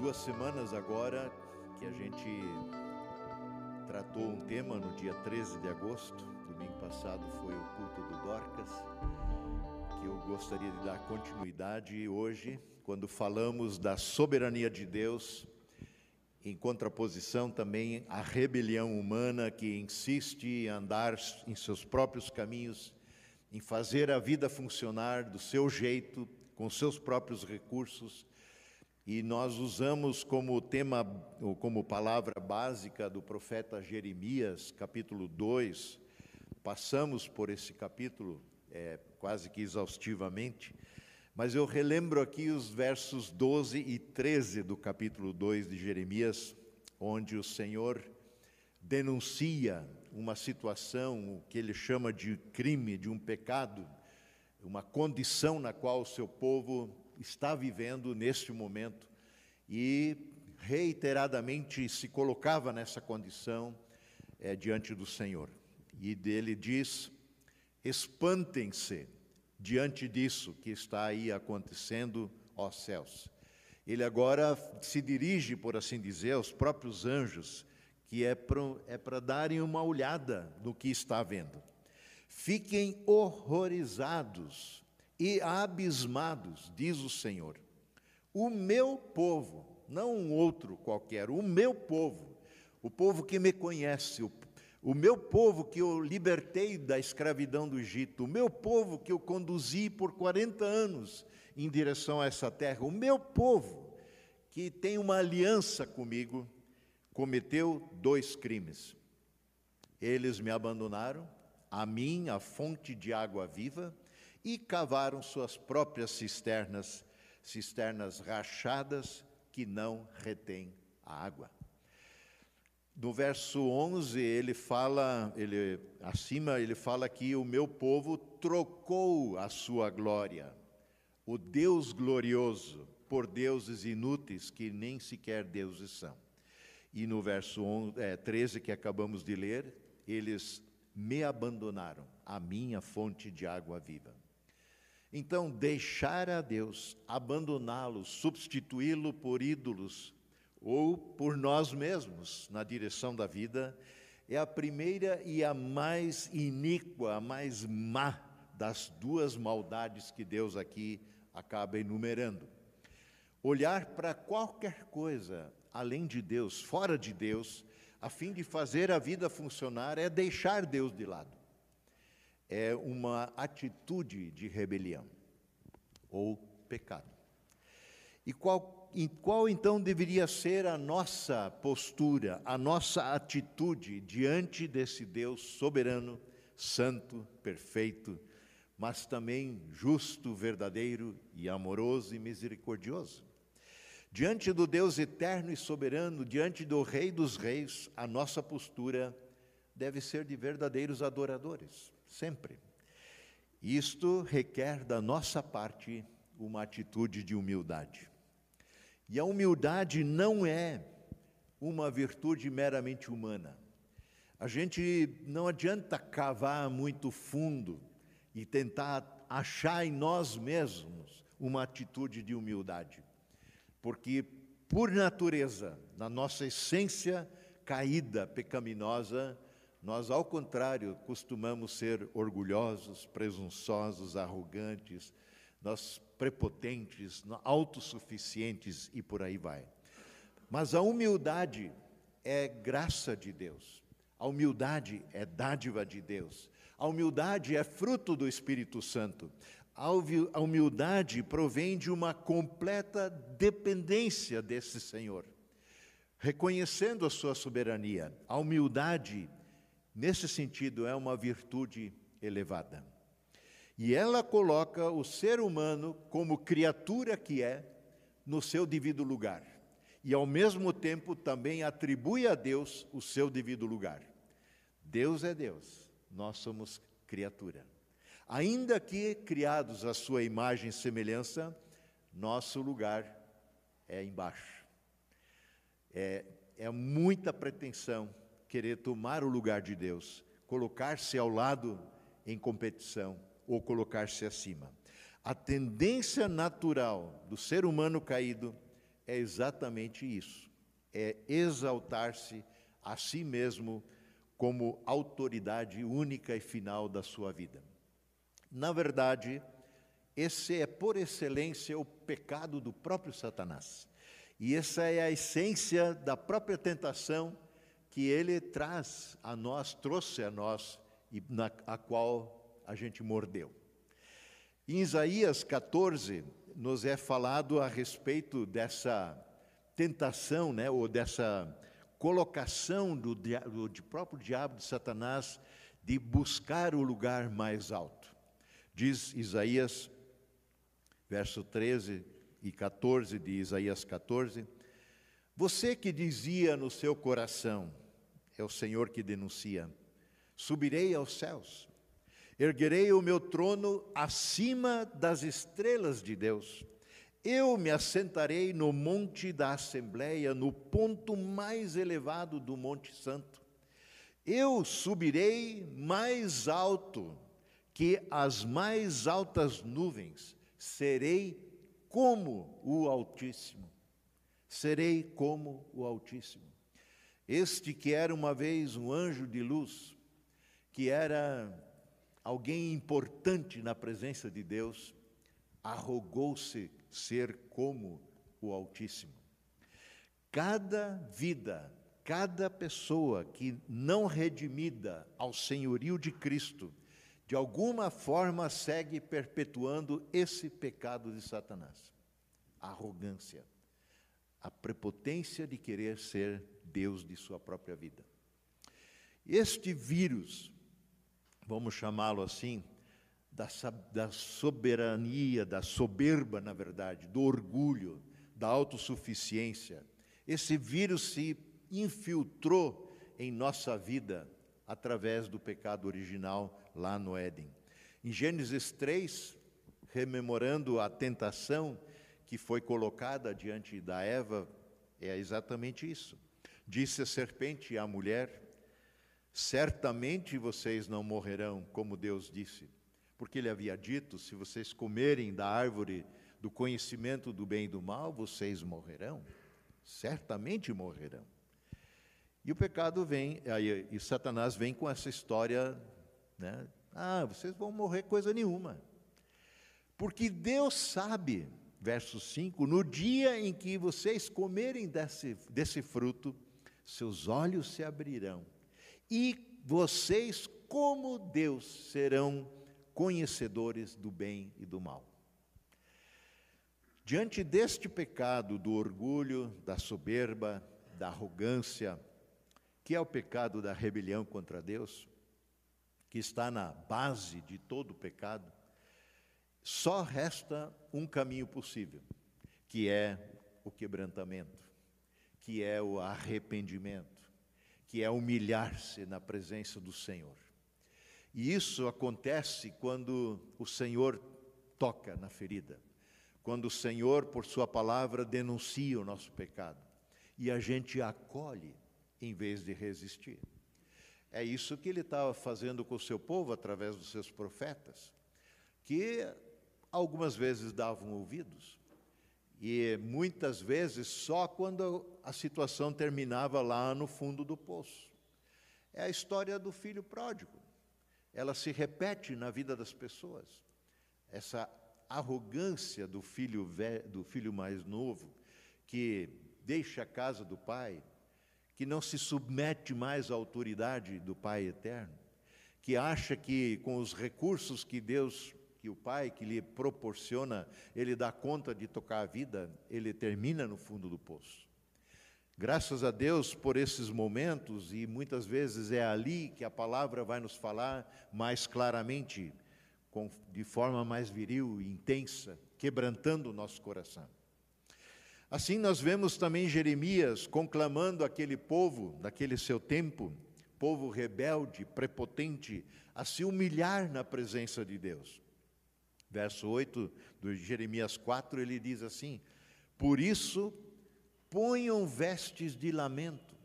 duas semanas agora que a gente tratou um tema no dia 13 de agosto. Domingo passado foi o culto do Dorcas, que eu gostaria de dar continuidade hoje, quando falamos da soberania de Deus, em contraposição também à rebelião humana que insiste em andar em seus próprios caminhos, em fazer a vida funcionar do seu jeito, com seus próprios recursos e nós usamos como tema, como palavra básica do profeta Jeremias, capítulo 2. Passamos por esse capítulo é, quase que exaustivamente, mas eu relembro aqui os versos 12 e 13 do capítulo 2 de Jeremias, onde o Senhor denuncia uma situação, o que ele chama de crime, de um pecado, uma condição na qual o seu povo está vivendo neste momento e reiteradamente se colocava nessa condição é, diante do Senhor. E dele diz: espantem-se diante disso que está aí acontecendo, ó céus. Ele agora se dirige, por assim dizer, aos próprios anjos, que é para é darem uma olhada no que está vendo. Fiquem horrorizados e abismados, diz o Senhor. O meu povo, não um outro qualquer, o meu povo, o povo que me conhece, o, o meu povo que eu libertei da escravidão do Egito, o meu povo que eu conduzi por 40 anos em direção a essa terra, o meu povo que tem uma aliança comigo, cometeu dois crimes. Eles me abandonaram, a mim, a fonte de água viva, e cavaram suas próprias cisternas, cisternas rachadas que não retêm a água. No verso 11, ele fala, ele, acima ele fala que o meu povo trocou a sua glória, o Deus glorioso, por deuses inúteis que nem sequer deuses são. E no verso 11, é, 13 que acabamos de ler, eles me abandonaram, a minha fonte de água viva. Então, deixar a Deus, abandoná-lo, substituí-lo por ídolos ou por nós mesmos na direção da vida, é a primeira e a mais iníqua, a mais má das duas maldades que Deus aqui acaba enumerando. Olhar para qualquer coisa além de Deus, fora de Deus, a fim de fazer a vida funcionar, é deixar Deus de lado é uma atitude de rebelião ou pecado. E qual, em qual então deveria ser a nossa postura, a nossa atitude diante desse Deus soberano, santo, perfeito, mas também justo, verdadeiro e amoroso e misericordioso? Diante do Deus eterno e soberano, diante do Rei dos Reis, a nossa postura deve ser de verdadeiros adoradores sempre. Isto requer da nossa parte uma atitude de humildade. E a humildade não é uma virtude meramente humana. A gente não adianta cavar muito fundo e tentar achar em nós mesmos uma atitude de humildade. Porque, por natureza, na nossa essência caída, pecaminosa, nós, ao contrário, costumamos ser orgulhosos, presunçosos, arrogantes, nós prepotentes, autossuficientes e por aí vai. Mas a humildade é graça de Deus. A humildade é dádiva de Deus. A humildade é fruto do Espírito Santo. A humildade provém de uma completa dependência desse Senhor. Reconhecendo a sua soberania, a humildade nesse sentido, é uma virtude elevada. E ela coloca o ser humano, como criatura que é, no seu devido lugar. E, ao mesmo tempo, também atribui a Deus o seu devido lugar. Deus é Deus, nós somos criatura. Ainda que criados à sua imagem e semelhança, nosso lugar é embaixo. É, é muita pretensão querer tomar o lugar de Deus, colocar-se ao lado em competição ou colocar-se acima. A tendência natural do ser humano caído é exatamente isso: é exaltar-se a si mesmo como autoridade única e final da sua vida. Na verdade, esse é por excelência o pecado do próprio Satanás. E essa é a essência da própria tentação que ele traz a nós, trouxe a nós e na a qual a gente mordeu. Em Isaías 14 nos é falado a respeito dessa tentação, né, ou dessa colocação do, do, do próprio diabo de Satanás de buscar o lugar mais alto. Diz Isaías, verso 13 e 14 de Isaías 14: Você que dizia no seu coração, é o Senhor que denuncia, subirei aos céus, erguerei o meu trono acima das estrelas de Deus. Eu me assentarei no monte da Assembleia, no ponto mais elevado do Monte Santo. Eu subirei mais alto que as mais altas nuvens, serei como o Altíssimo. Serei como o Altíssimo. Este que era uma vez um anjo de luz, que era alguém importante na presença de Deus, arrogou-se ser como o Altíssimo. Cada vida, cada pessoa que não redimida ao senhorio de Cristo, de alguma forma segue perpetuando esse pecado de Satanás. Arrogância, a prepotência de querer ser Deus de sua própria vida. Este vírus, vamos chamá-lo assim, da, da soberania, da soberba, na verdade, do orgulho, da autossuficiência. Esse vírus se infiltrou em nossa vida através do pecado original lá no Éden. Em Gênesis 3, rememorando a tentação que foi colocada diante da Eva, é exatamente isso. Disse a serpente à mulher: Certamente vocês não morrerão, como Deus disse, porque ele havia dito: se vocês comerem da árvore do conhecimento do bem e do mal, vocês morrerão. Certamente morrerão. E o pecado vem, e Satanás vem com essa história, né? Ah, vocês vão morrer coisa nenhuma. Porque Deus sabe, verso 5, no dia em que vocês comerem desse, desse fruto, seus olhos se abrirão, e vocês, como Deus, serão conhecedores do bem e do mal. Diante deste pecado do orgulho, da soberba, da arrogância, que é o pecado da rebelião contra Deus, que está na base de todo o pecado, só resta um caminho possível, que é o quebrantamento, que é o arrependimento, que é humilhar-se na presença do Senhor. E isso acontece quando o Senhor toca na ferida, quando o Senhor, por Sua palavra, denuncia o nosso pecado e a gente acolhe em vez de resistir. É isso que ele estava fazendo com o seu povo através dos seus profetas, que algumas vezes davam ouvidos, e muitas vezes só quando a situação terminava lá no fundo do poço. É a história do filho pródigo ela se repete na vida das pessoas. Essa arrogância do filho, do filho mais novo, que deixa a casa do pai, que não se submete mais à autoridade do Pai eterno, que acha que com os recursos que Deus, que o Pai que lhe proporciona, ele dá conta de tocar a vida, ele termina no fundo do poço. Graças a Deus por esses momentos, e muitas vezes é ali que a palavra vai nos falar mais claramente, com, de forma mais viril e intensa, quebrantando o nosso coração. Assim, nós vemos também Jeremias conclamando aquele povo, daquele seu tempo, povo rebelde, prepotente, a se humilhar na presença de Deus. Verso 8 de Jeremias 4, ele diz assim: Por isso ponham vestes de lamento.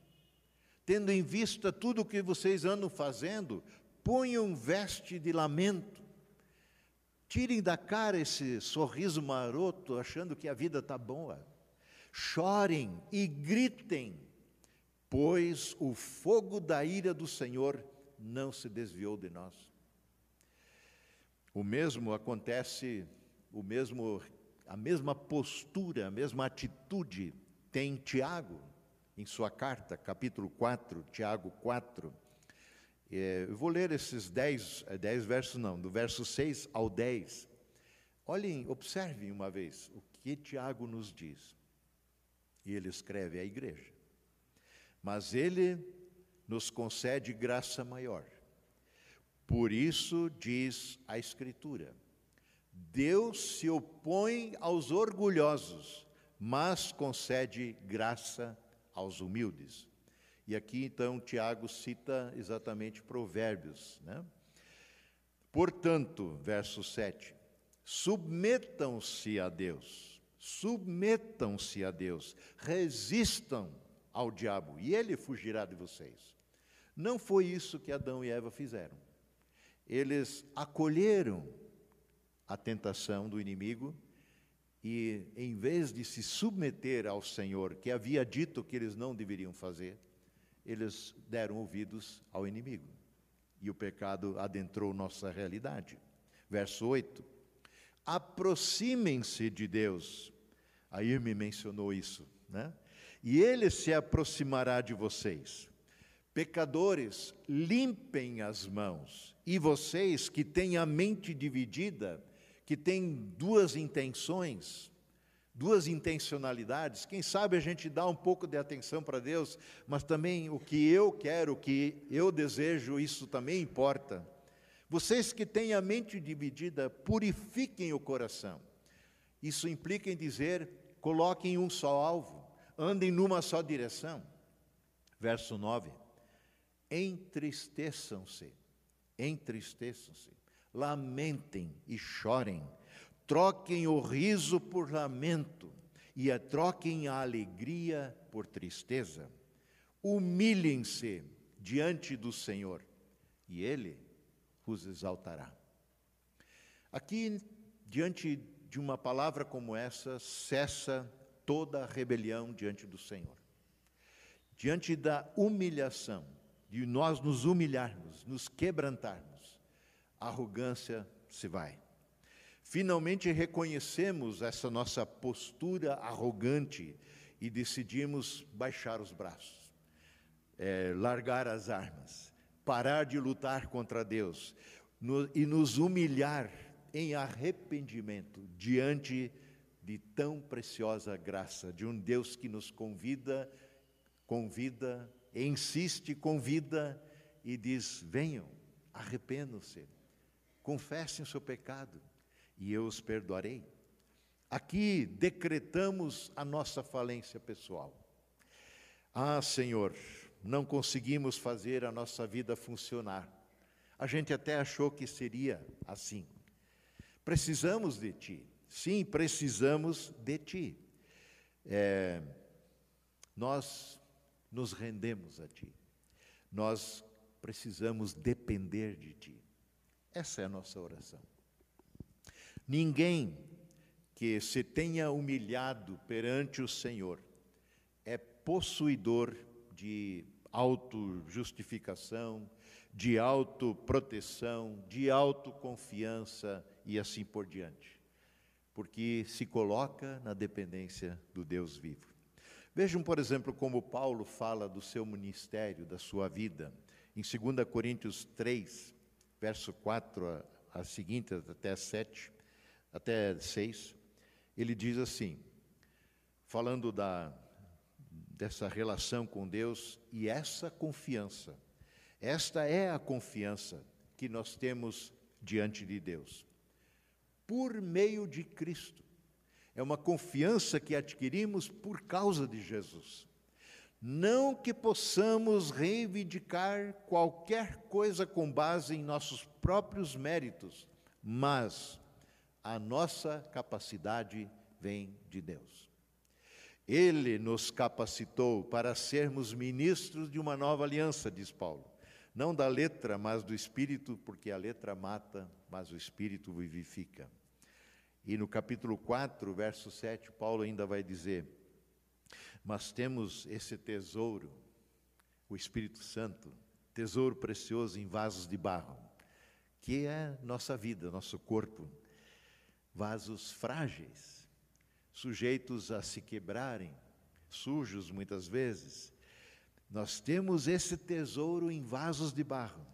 Tendo em vista tudo o que vocês andam fazendo, ponham veste de lamento. Tirem da cara esse sorriso maroto, achando que a vida está boa. chorem e gritem, pois o fogo da ira do Senhor não se desviou de nós. O mesmo acontece, o mesmo a mesma postura, a mesma atitude tem Tiago em sua carta, capítulo 4, Tiago 4. É, eu vou ler esses dez, é, dez versos, não, do verso 6 ao 10. Olhem, observem uma vez o que Tiago nos diz. E ele escreve à igreja. Mas ele nos concede graça maior. Por isso diz a Escritura: Deus se opõe aos orgulhosos, mas concede graça aos humildes. E aqui então Tiago cita exatamente Provérbios, né? Portanto, verso 7, submetam-se a Deus, submetam-se a Deus, resistam ao diabo e ele fugirá de vocês. Não foi isso que Adão e Eva fizeram. Eles acolheram a tentação do inimigo e, em vez de se submeter ao Senhor, que havia dito que eles não deveriam fazer, eles deram ouvidos ao inimigo. E o pecado adentrou nossa realidade. Verso 8: Aproximem-se de Deus. Aí me mencionou isso, né? E ele se aproximará de vocês. Pecadores, limpem as mãos. E vocês que têm a mente dividida, que têm duas intenções, duas intencionalidades. Quem sabe a gente dá um pouco de atenção para Deus, mas também o que eu quero, o que eu desejo, isso também importa. Vocês que têm a mente dividida, purifiquem o coração. Isso implica em dizer, coloquem um só alvo, andem numa só direção. Verso 9: Entristeçam-se, entristeçam-se, lamentem e chorem Troquem o riso por lamento e a troquem a alegria por tristeza. Humilhem-se diante do Senhor e Ele os exaltará. Aqui, diante de uma palavra como essa, cessa toda a rebelião diante do Senhor. Diante da humilhação, de nós nos humilharmos, nos quebrantarmos, a arrogância se vai. Finalmente reconhecemos essa nossa postura arrogante e decidimos baixar os braços, é, largar as armas, parar de lutar contra Deus no, e nos humilhar em arrependimento diante de tão preciosa graça de um Deus que nos convida, convida, insiste, convida e diz: venham, arrependam-se, confessem o seu pecado e eu os perdoarei. Aqui decretamos a nossa falência pessoal. Ah, Senhor, não conseguimos fazer a nossa vida funcionar. A gente até achou que seria assim. Precisamos de Ti. Sim, precisamos de Ti. É, nós nos rendemos a Ti. Nós precisamos depender de Ti. Essa é a nossa oração. Ninguém que se tenha humilhado perante o Senhor é possuidor de autojustificação, de autoproteção, de autoconfiança e assim por diante, porque se coloca na dependência do Deus vivo. Vejam, por exemplo, como Paulo fala do seu ministério, da sua vida, em 2 Coríntios 3, verso 4 a, a seguinte, até 7 até 6, ele diz assim, falando da, dessa relação com Deus e essa confiança. Esta é a confiança que nós temos diante de Deus. Por meio de Cristo. É uma confiança que adquirimos por causa de Jesus. Não que possamos reivindicar qualquer coisa com base em nossos próprios méritos, mas a nossa capacidade vem de Deus. Ele nos capacitou para sermos ministros de uma nova aliança, diz Paulo. Não da letra, mas do espírito, porque a letra mata, mas o espírito vivifica. E no capítulo 4, verso 7, Paulo ainda vai dizer: Mas temos esse tesouro, o Espírito Santo, tesouro precioso em vasos de barro, que é nossa vida, nosso corpo. Vasos frágeis, sujeitos a se quebrarem, sujos muitas vezes. Nós temos esse tesouro em vasos de barro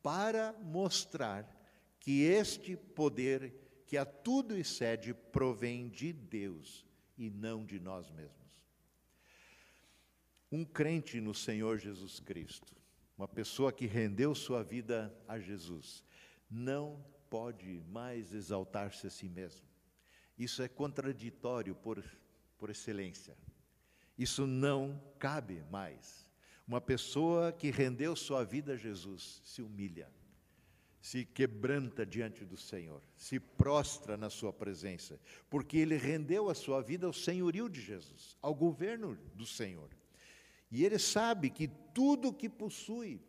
para mostrar que este poder que a tudo excede provém de Deus e não de nós mesmos. Um crente no Senhor Jesus Cristo, uma pessoa que rendeu sua vida a Jesus, não pode mais exaltar-se a si mesmo. Isso é contraditório por, por excelência. Isso não cabe mais. Uma pessoa que rendeu sua vida a Jesus se humilha se quebranta diante do Senhor, se prostra na sua presença, porque ele rendeu a sua vida ao senhorio de Jesus, ao governo do Senhor. E ele sabe que tudo que possui,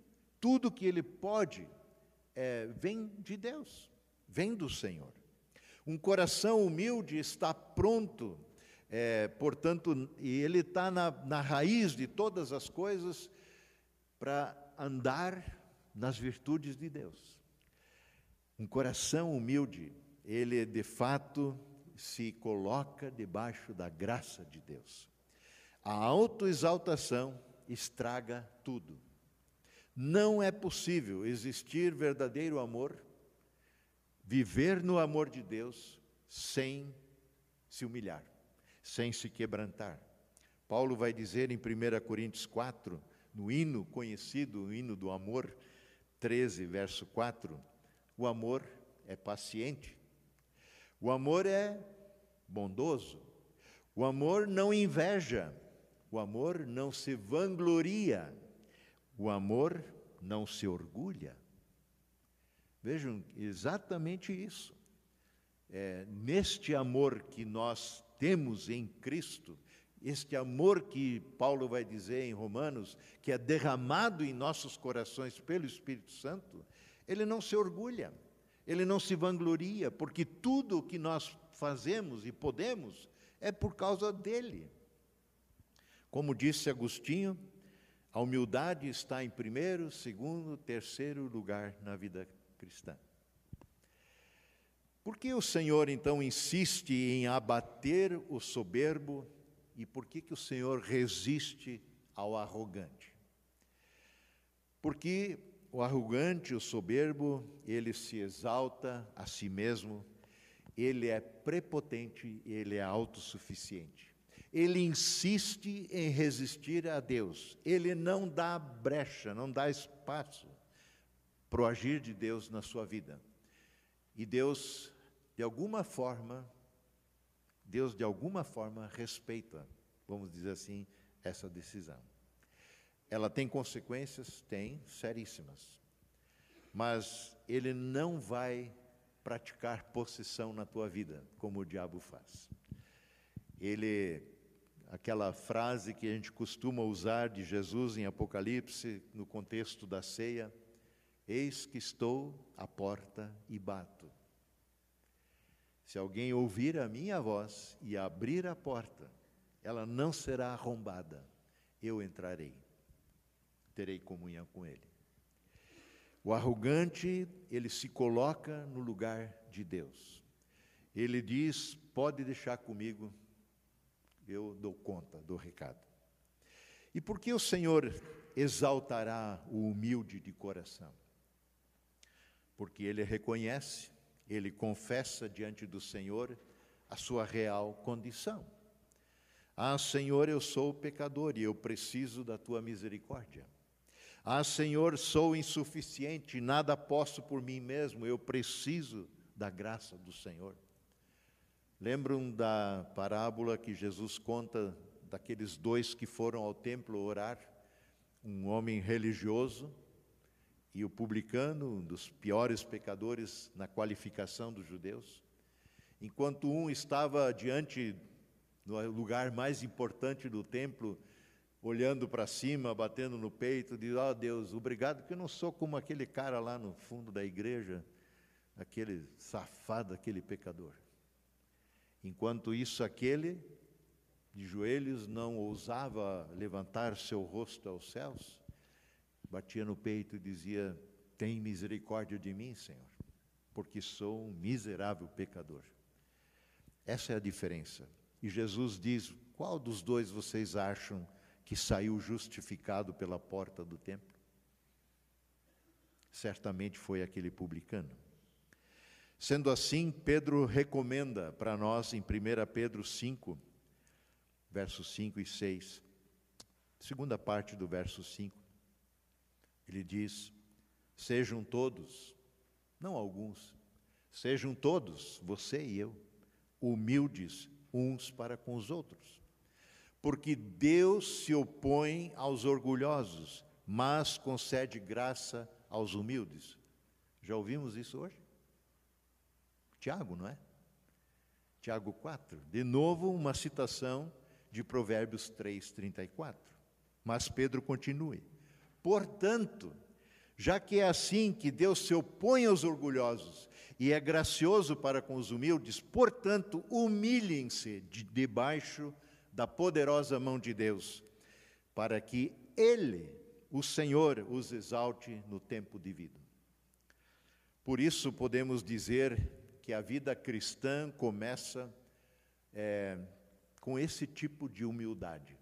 tudo que ele pode, é, vem de Deus, vem do Senhor. Um coração humilde está pronto, é, portanto, e ele está na, na raiz de todas as coisas para andar nas virtudes de Deus. Um coração humilde, ele de fato se coloca debaixo da graça de Deus. A autoexaltação estraga tudo. Não é possível existir verdadeiro amor, viver no amor de Deus, sem se humilhar, sem se quebrantar. Paulo vai dizer em 1 Coríntios 4, no hino conhecido, o hino do amor, 13, verso 4, o amor é paciente. O amor é bondoso. O amor não inveja. O amor não se vangloria. O amor não se orgulha. Vejam, exatamente isso. É, neste amor que nós temos em Cristo, este amor que Paulo vai dizer em Romanos, que é derramado em nossos corações pelo Espírito Santo, ele não se orgulha, ele não se vangloria, porque tudo o que nós fazemos e podemos é por causa dele. Como disse Agostinho, a humildade está em primeiro, segundo, terceiro lugar na vida cristã. Por que o Senhor então insiste em abater o soberbo e por que, que o Senhor resiste ao arrogante? Porque o arrogante, o soberbo, ele se exalta a si mesmo, ele é prepotente, ele é autossuficiente. Ele insiste em resistir a Deus, ele não dá brecha, não dá espaço para o agir de Deus na sua vida. E Deus, de alguma forma, Deus de alguma forma respeita, vamos dizer assim, essa decisão. Ela tem consequências? Tem, seríssimas. Mas ele não vai praticar possessão na tua vida, como o diabo faz. Ele, aquela frase que a gente costuma usar de Jesus em Apocalipse, no contexto da ceia, eis que estou à porta e bato. Se alguém ouvir a minha voz e abrir a porta, ela não será arrombada, eu entrarei terei comunhão com Ele. O arrogante, ele se coloca no lugar de Deus. Ele diz: pode deixar comigo, eu dou conta do recado. E por que o Senhor exaltará o humilde de coração? Porque ele reconhece, ele confessa diante do Senhor a sua real condição. Ah, Senhor, eu sou pecador e eu preciso da tua misericórdia. Ah, Senhor, sou insuficiente, nada posso por mim mesmo, eu preciso da graça do Senhor. Lembram da parábola que Jesus conta daqueles dois que foram ao templo orar? Um homem religioso e o publicano, um dos piores pecadores na qualificação dos judeus. Enquanto um estava diante no lugar mais importante do templo, olhando para cima, batendo no peito, diz: "Ó oh, Deus, obrigado que eu não sou como aquele cara lá no fundo da igreja, aquele safado, aquele pecador". Enquanto isso aquele de joelhos, não ousava levantar seu rosto aos céus, batia no peito e dizia: Tem misericórdia de mim, Senhor, porque sou um miserável pecador. Essa é a diferença. E Jesus diz: Qual dos dois vocês acham que saiu justificado pela porta do templo? Certamente foi aquele publicano. Sendo assim, Pedro recomenda para nós, em 1 Pedro 5, versos 5 e 6, segunda parte do verso 5, ele diz: Sejam todos, não alguns, sejam todos, você e eu, humildes uns para com os outros. Porque Deus se opõe aos orgulhosos, mas concede graça aos humildes. Já ouvimos isso hoje? Tiago, não é? Tiago 4. De novo, uma citação de Provérbios 3, 34. Mas Pedro continue. Portanto, já que é assim que Deus se opõe aos orgulhosos e é gracioso para com os humildes, portanto, humilhem-se de debaixo da poderosa mão de Deus, para que Ele, o Senhor, os exalte no tempo devido. Por isso podemos dizer que a vida cristã começa é, com esse tipo de humildade.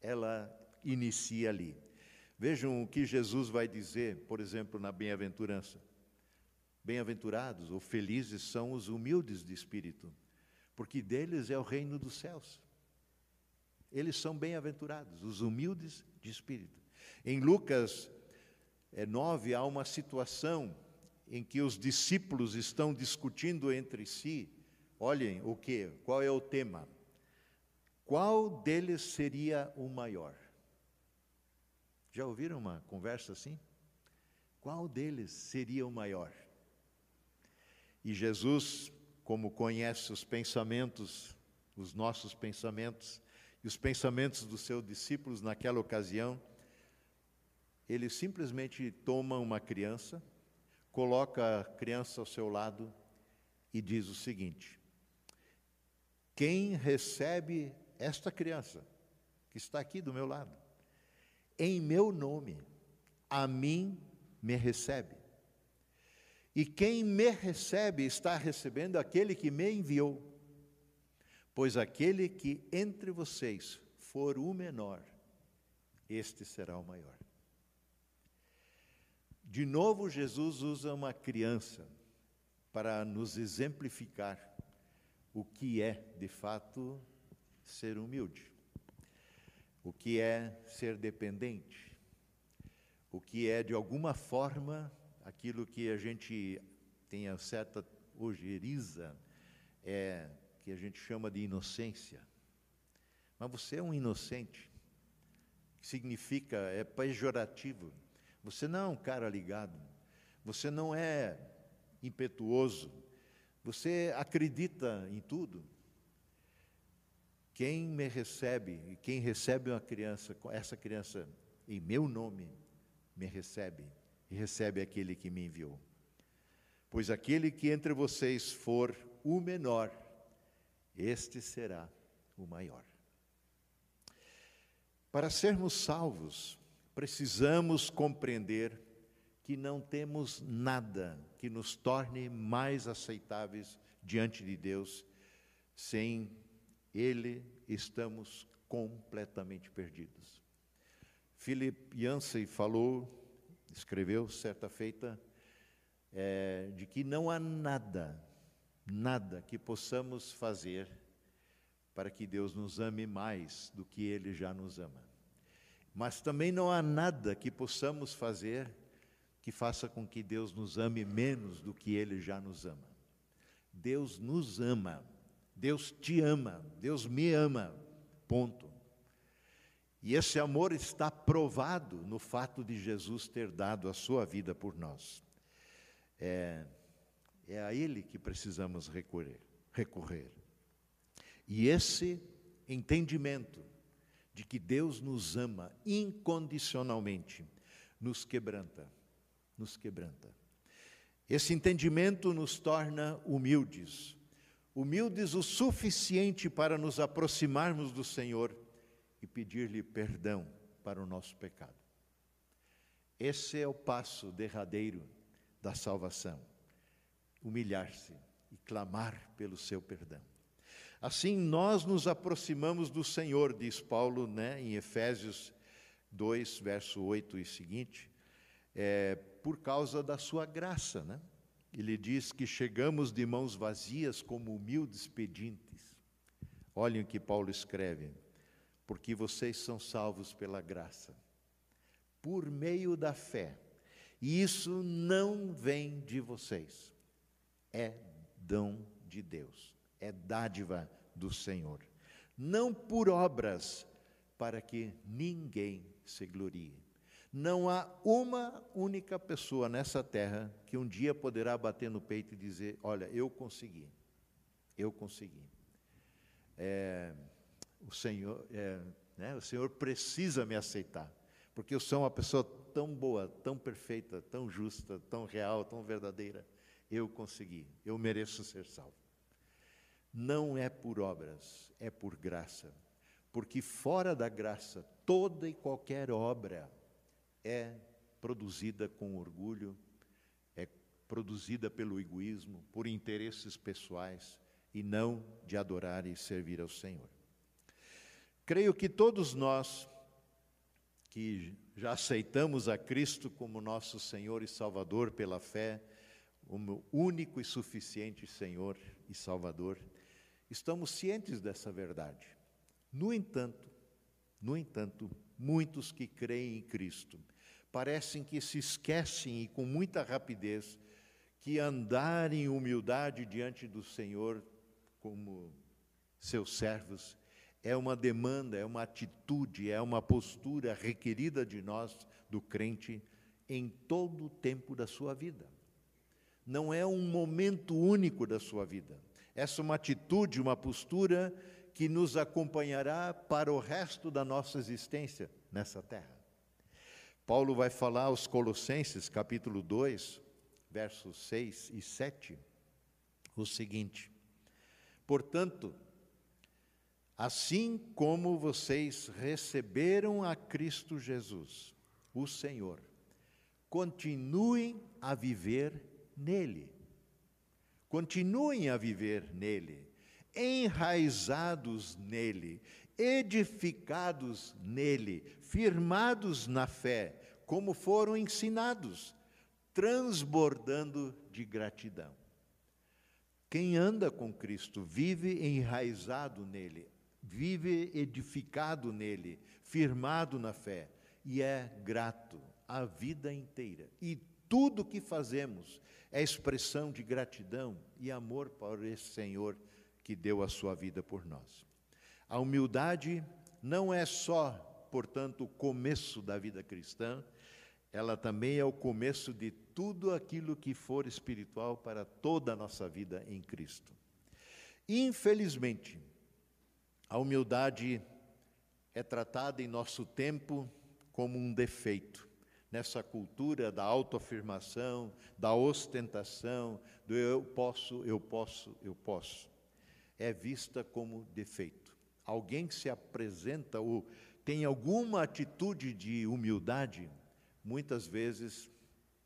Ela inicia ali. Vejam o que Jesus vai dizer, por exemplo, na bem-aventurança. Bem-aventurados ou felizes são os humildes de espírito, porque deles é o reino dos céus. Eles são bem-aventurados, os humildes de espírito. Em Lucas é, 9 há uma situação em que os discípulos estão discutindo entre si. Olhem o que? Qual é o tema? Qual deles seria o maior? Já ouviram uma conversa assim? Qual deles seria o maior? E Jesus, como conhece os pensamentos, os nossos pensamentos e os pensamentos dos seus discípulos naquela ocasião, ele simplesmente toma uma criança, coloca a criança ao seu lado e diz o seguinte: Quem recebe esta criança que está aqui do meu lado, em meu nome, a mim me recebe. E quem me recebe está recebendo aquele que me enviou. Pois aquele que entre vocês for o menor, este será o maior. De novo, Jesus usa uma criança para nos exemplificar o que é, de fato, ser humilde, o que é ser dependente, o que é, de alguma forma, aquilo que a gente tem a certa ojeriza, é, que a gente chama de inocência. Mas você é um inocente, que significa, é pejorativo. Você não é um cara ligado, você não é impetuoso, você acredita em tudo. Quem me recebe, quem recebe uma criança, essa criança em meu nome, me recebe e recebe aquele que me enviou. Pois aquele que entre vocês for o menor, este será o maior. Para sermos salvos, precisamos compreender que não temos nada que nos torne mais aceitáveis diante de Deus sem Ele estamos completamente perdidos. Philip Yancey falou escreveu certa feita é, de que não há nada, nada que possamos fazer para que Deus nos ame mais do que Ele já nos ama. Mas também não há nada que possamos fazer que faça com que Deus nos ame menos do que Ele já nos ama. Deus nos ama, Deus te ama, Deus me ama, ponto. E esse amor está provado no fato de Jesus ter dado a sua vida por nós. É, é a Ele que precisamos recorrer, recorrer. E esse entendimento de que Deus nos ama incondicionalmente nos quebranta, nos quebranta. Esse entendimento nos torna humildes, humildes o suficiente para nos aproximarmos do Senhor e pedir-lhe perdão para o nosso pecado. Esse é o passo derradeiro da salvação. Humilhar-se e clamar pelo seu perdão. Assim nós nos aproximamos do Senhor, diz Paulo, né, em Efésios 2, verso 8 e seguinte, é, por causa da sua graça, né? Ele diz que chegamos de mãos vazias como humildes pedintes. Olhem o que Paulo escreve: porque vocês são salvos pela graça, por meio da fé. E isso não vem de vocês, é dom de Deus, é dádiva do Senhor. Não por obras, para que ninguém se glorie. Não há uma única pessoa nessa terra que um dia poderá bater no peito e dizer: Olha, eu consegui, eu consegui. É, o Senhor, é, né, o Senhor precisa me aceitar, porque eu sou uma pessoa tão boa, tão perfeita, tão justa, tão real, tão verdadeira. Eu consegui, eu mereço ser salvo. Não é por obras, é por graça, porque fora da graça, toda e qualquer obra é produzida com orgulho, é produzida pelo egoísmo, por interesses pessoais e não de adorar e servir ao Senhor. Creio que todos nós que já aceitamos a Cristo como nosso Senhor e Salvador pela fé, como único e suficiente Senhor e Salvador, estamos cientes dessa verdade. No entanto, no entanto, muitos que creem em Cristo parecem que se esquecem e com muita rapidez que andar em humildade diante do Senhor como seus servos é uma demanda, é uma atitude, é uma postura requerida de nós, do crente, em todo o tempo da sua vida. Não é um momento único da sua vida. Essa é uma atitude, uma postura que nos acompanhará para o resto da nossa existência nessa terra. Paulo vai falar aos Colossenses, capítulo 2, versos 6 e 7, o seguinte: Portanto, assim como vocês receberam a Cristo Jesus, o Senhor, continuem a viver nele. Continuem a viver nele, enraizados nele, edificados nele, firmados na fé, como foram ensinados, transbordando de gratidão. Quem anda com Cristo vive enraizado nele, vive edificado nele, firmado na fé e é grato a vida inteira. E tudo que fazemos é expressão de gratidão e amor para esse Senhor que deu a sua vida por nós. A humildade não é só, portanto, o começo da vida cristã, ela também é o começo de tudo aquilo que for espiritual para toda a nossa vida em Cristo. Infelizmente, a humildade é tratada em nosso tempo como um defeito. Nessa cultura da autoafirmação, da ostentação, do eu posso, eu posso, eu posso, é vista como defeito alguém que se apresenta ou tem alguma atitude de humildade, muitas vezes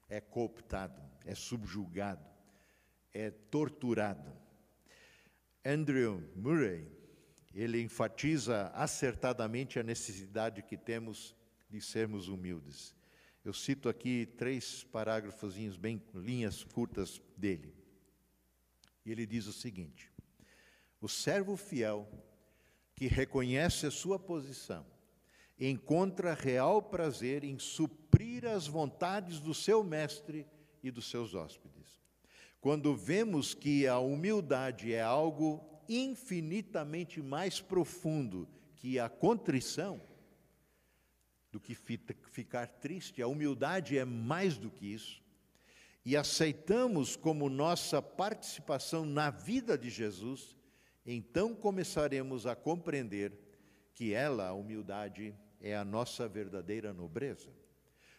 é cooptado, é subjugado, é torturado. Andrew Murray, ele enfatiza acertadamente a necessidade que temos de sermos humildes. Eu cito aqui três parágrafos bem linhas curtas dele. E ele diz o seguinte: O servo fiel que reconhece a sua posição, encontra real prazer em suprir as vontades do seu mestre e dos seus hóspedes. Quando vemos que a humildade é algo infinitamente mais profundo que a contrição, do que ficar triste, a humildade é mais do que isso. E aceitamos como nossa participação na vida de Jesus então começaremos a compreender que ela, a humildade, é a nossa verdadeira nobreza.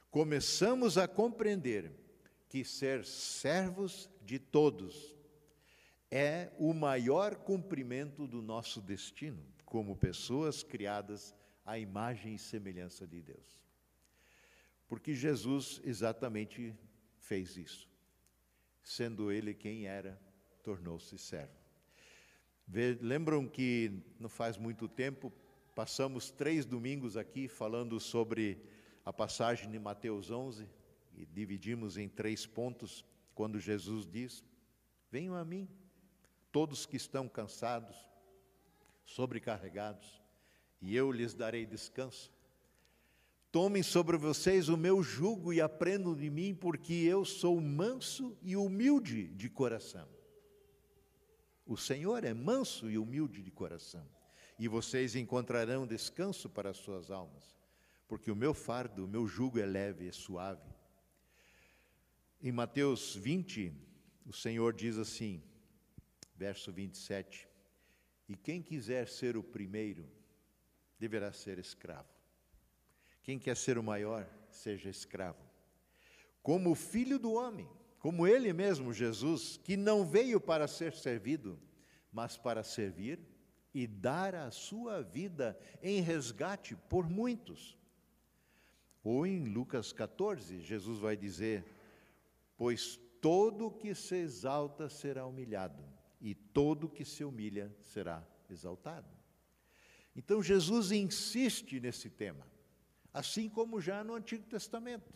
Começamos a compreender que ser servos de todos é o maior cumprimento do nosso destino como pessoas criadas à imagem e semelhança de Deus. Porque Jesus exatamente fez isso. Sendo ele quem era, tornou-se servo. Lembram que não faz muito tempo passamos três domingos aqui falando sobre a passagem de Mateus 11 e dividimos em três pontos quando Jesus diz: Venham a mim, todos que estão cansados, sobrecarregados, e eu lhes darei descanso. Tomem sobre vocês o meu jugo e aprendam de mim, porque eu sou manso e humilde de coração. O Senhor é manso e humilde de coração, e vocês encontrarão descanso para as suas almas, porque o meu fardo, o meu jugo é leve e suave. Em Mateus 20, o Senhor diz assim, verso 27, e quem quiser ser o primeiro, deverá ser escravo. Quem quer ser o maior, seja escravo. Como o filho do homem, como ele mesmo, Jesus, que não veio para ser servido, mas para servir e dar a sua vida em resgate por muitos. Ou em Lucas 14, Jesus vai dizer: Pois todo que se exalta será humilhado, e todo que se humilha será exaltado. Então Jesus insiste nesse tema, assim como já no Antigo Testamento,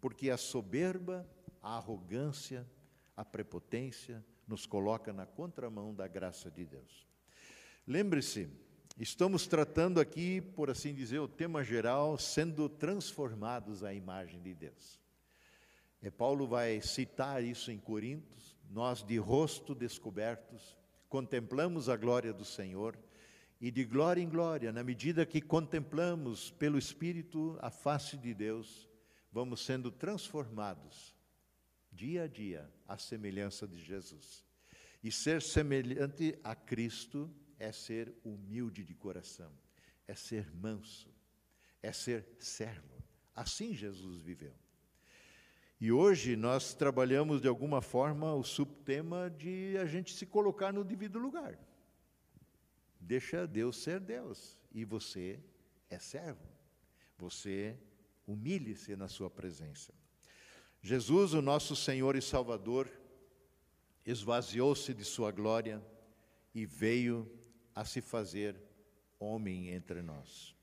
porque a soberba, a arrogância, a prepotência nos coloca na contramão da graça de Deus. Lembre-se, estamos tratando aqui, por assim dizer, o tema geral, sendo transformados à imagem de Deus. E Paulo vai citar isso em Coríntios, nós de rosto descobertos, contemplamos a glória do Senhor, e de glória em glória, na medida que contemplamos pelo Espírito a face de Deus, vamos sendo transformados dia a dia à semelhança de Jesus. E ser semelhante a Cristo é ser humilde de coração, é ser manso, é ser servo. Assim Jesus viveu. E hoje nós trabalhamos de alguma forma o subtema de a gente se colocar no devido lugar. Deixa Deus ser Deus e você é servo. Você humilhe-se na sua presença. Jesus, o nosso Senhor e Salvador, esvaziou-se de sua glória e veio a se fazer homem entre nós.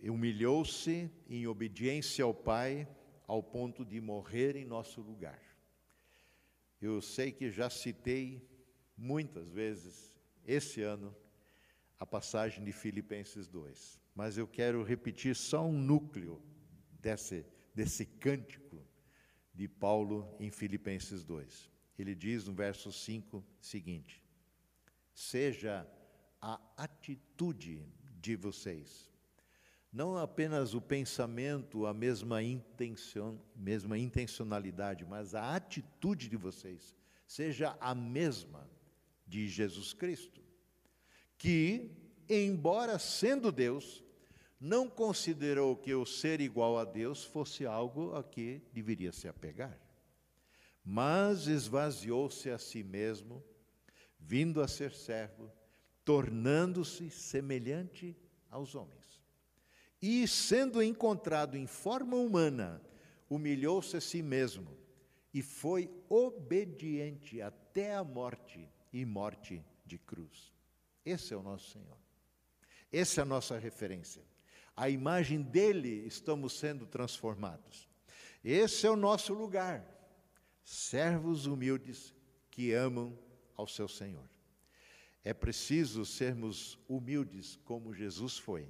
Humilhou-se em obediência ao Pai ao ponto de morrer em nosso lugar. Eu sei que já citei muitas vezes esse ano a passagem de Filipenses 2, mas eu quero repetir só um núcleo desse, desse cântico de Paulo em Filipenses 2. Ele diz no verso 5 seguinte: Seja a atitude de vocês não apenas o pensamento, a mesma intenção, mesma intencionalidade, mas a atitude de vocês seja a mesma de Jesus Cristo, que, embora sendo Deus, não considerou que o ser igual a Deus fosse algo a que deveria se apegar, mas esvaziou-se a si mesmo, vindo a ser servo, tornando-se semelhante aos homens. E, sendo encontrado em forma humana, humilhou-se a si mesmo e foi obediente até a morte e morte de cruz. Esse é o nosso Senhor. Essa é a nossa referência. A imagem dele estamos sendo transformados. Esse é o nosso lugar. Servos humildes que amam ao seu Senhor. É preciso sermos humildes como Jesus foi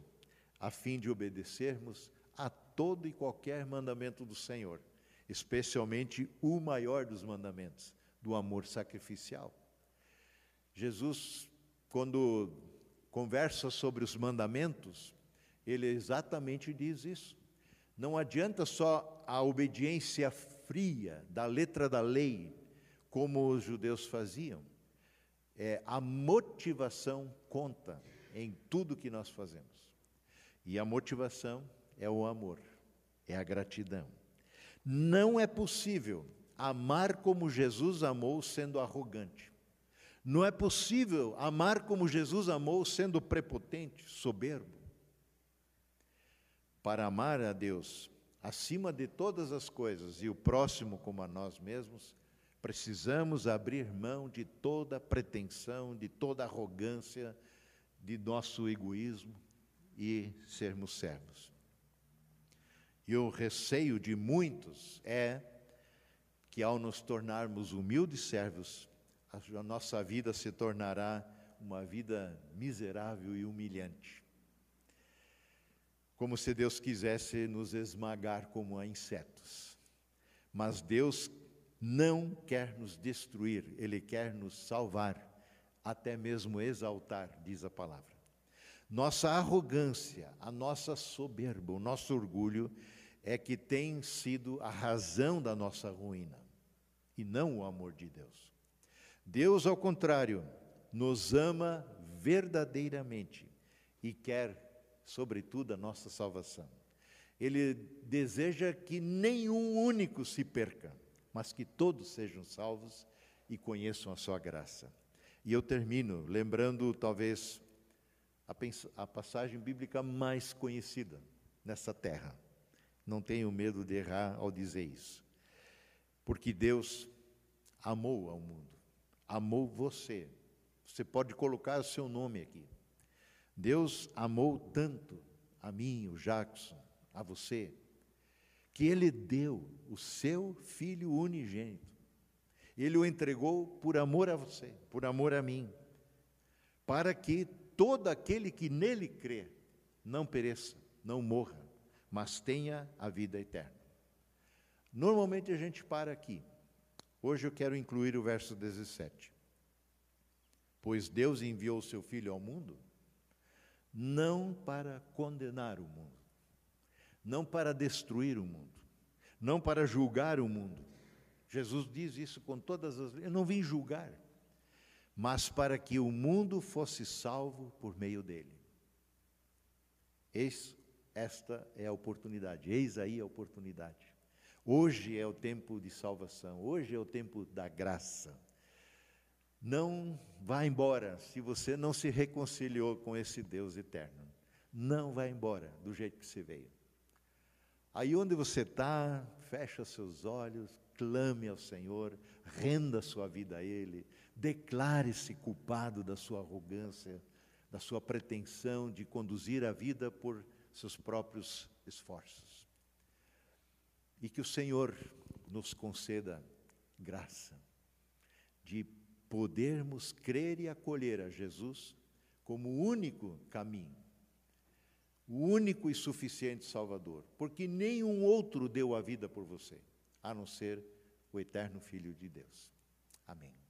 a fim de obedecermos a todo e qualquer mandamento do Senhor, especialmente o maior dos mandamentos, do amor sacrificial. Jesus, quando conversa sobre os mandamentos, ele exatamente diz isso. Não adianta só a obediência fria da letra da lei, como os judeus faziam. É, a motivação conta em tudo que nós fazemos. E a motivação é o amor, é a gratidão. Não é possível amar como Jesus amou sendo arrogante. Não é possível amar como Jesus amou, sendo prepotente, soberbo. Para amar a Deus acima de todas as coisas e o próximo como a nós mesmos, precisamos abrir mão de toda pretensão, de toda arrogância, de nosso egoísmo e sermos servos. E o receio de muitos é que, ao nos tornarmos humildes servos, a nossa vida se tornará uma vida miserável e humilhante. Como se Deus quisesse nos esmagar como a insetos. Mas Deus não quer nos destruir, Ele quer nos salvar, até mesmo exaltar, diz a palavra. Nossa arrogância, a nossa soberba, o nosso orgulho é que tem sido a razão da nossa ruína, e não o amor de Deus. Deus, ao contrário, nos ama verdadeiramente e quer, sobretudo, a nossa salvação. Ele deseja que nenhum único se perca, mas que todos sejam salvos e conheçam a sua graça. E eu termino lembrando, talvez, a, a passagem bíblica mais conhecida nessa terra. Não tenho medo de errar ao dizer isso. Porque Deus amou ao mundo amou você. Você pode colocar o seu nome aqui. Deus amou tanto a mim, o Jackson, a você, que ele deu o seu filho unigênito. Ele o entregou por amor a você, por amor a mim, para que todo aquele que nele crê não pereça, não morra, mas tenha a vida eterna. Normalmente a gente para aqui. Hoje eu quero incluir o verso 17. Pois Deus enviou o seu Filho ao mundo não para condenar o mundo, não para destruir o mundo, não para julgar o mundo. Jesus diz isso com todas as. Eu não vim julgar, mas para que o mundo fosse salvo por meio dele. Eis esta é a oportunidade, eis aí a oportunidade. Hoje é o tempo de salvação, hoje é o tempo da graça. Não vá embora se você não se reconciliou com esse Deus eterno. Não vá embora do jeito que você veio. Aí onde você está, fecha seus olhos, clame ao Senhor, renda sua vida a Ele, declare-se culpado da sua arrogância, da sua pretensão de conduzir a vida por seus próprios esforços e que o Senhor nos conceda graça de podermos crer e acolher a Jesus como o único caminho, o único e suficiente Salvador, porque nenhum outro deu a vida por você, a não ser o eterno Filho de Deus. Amém.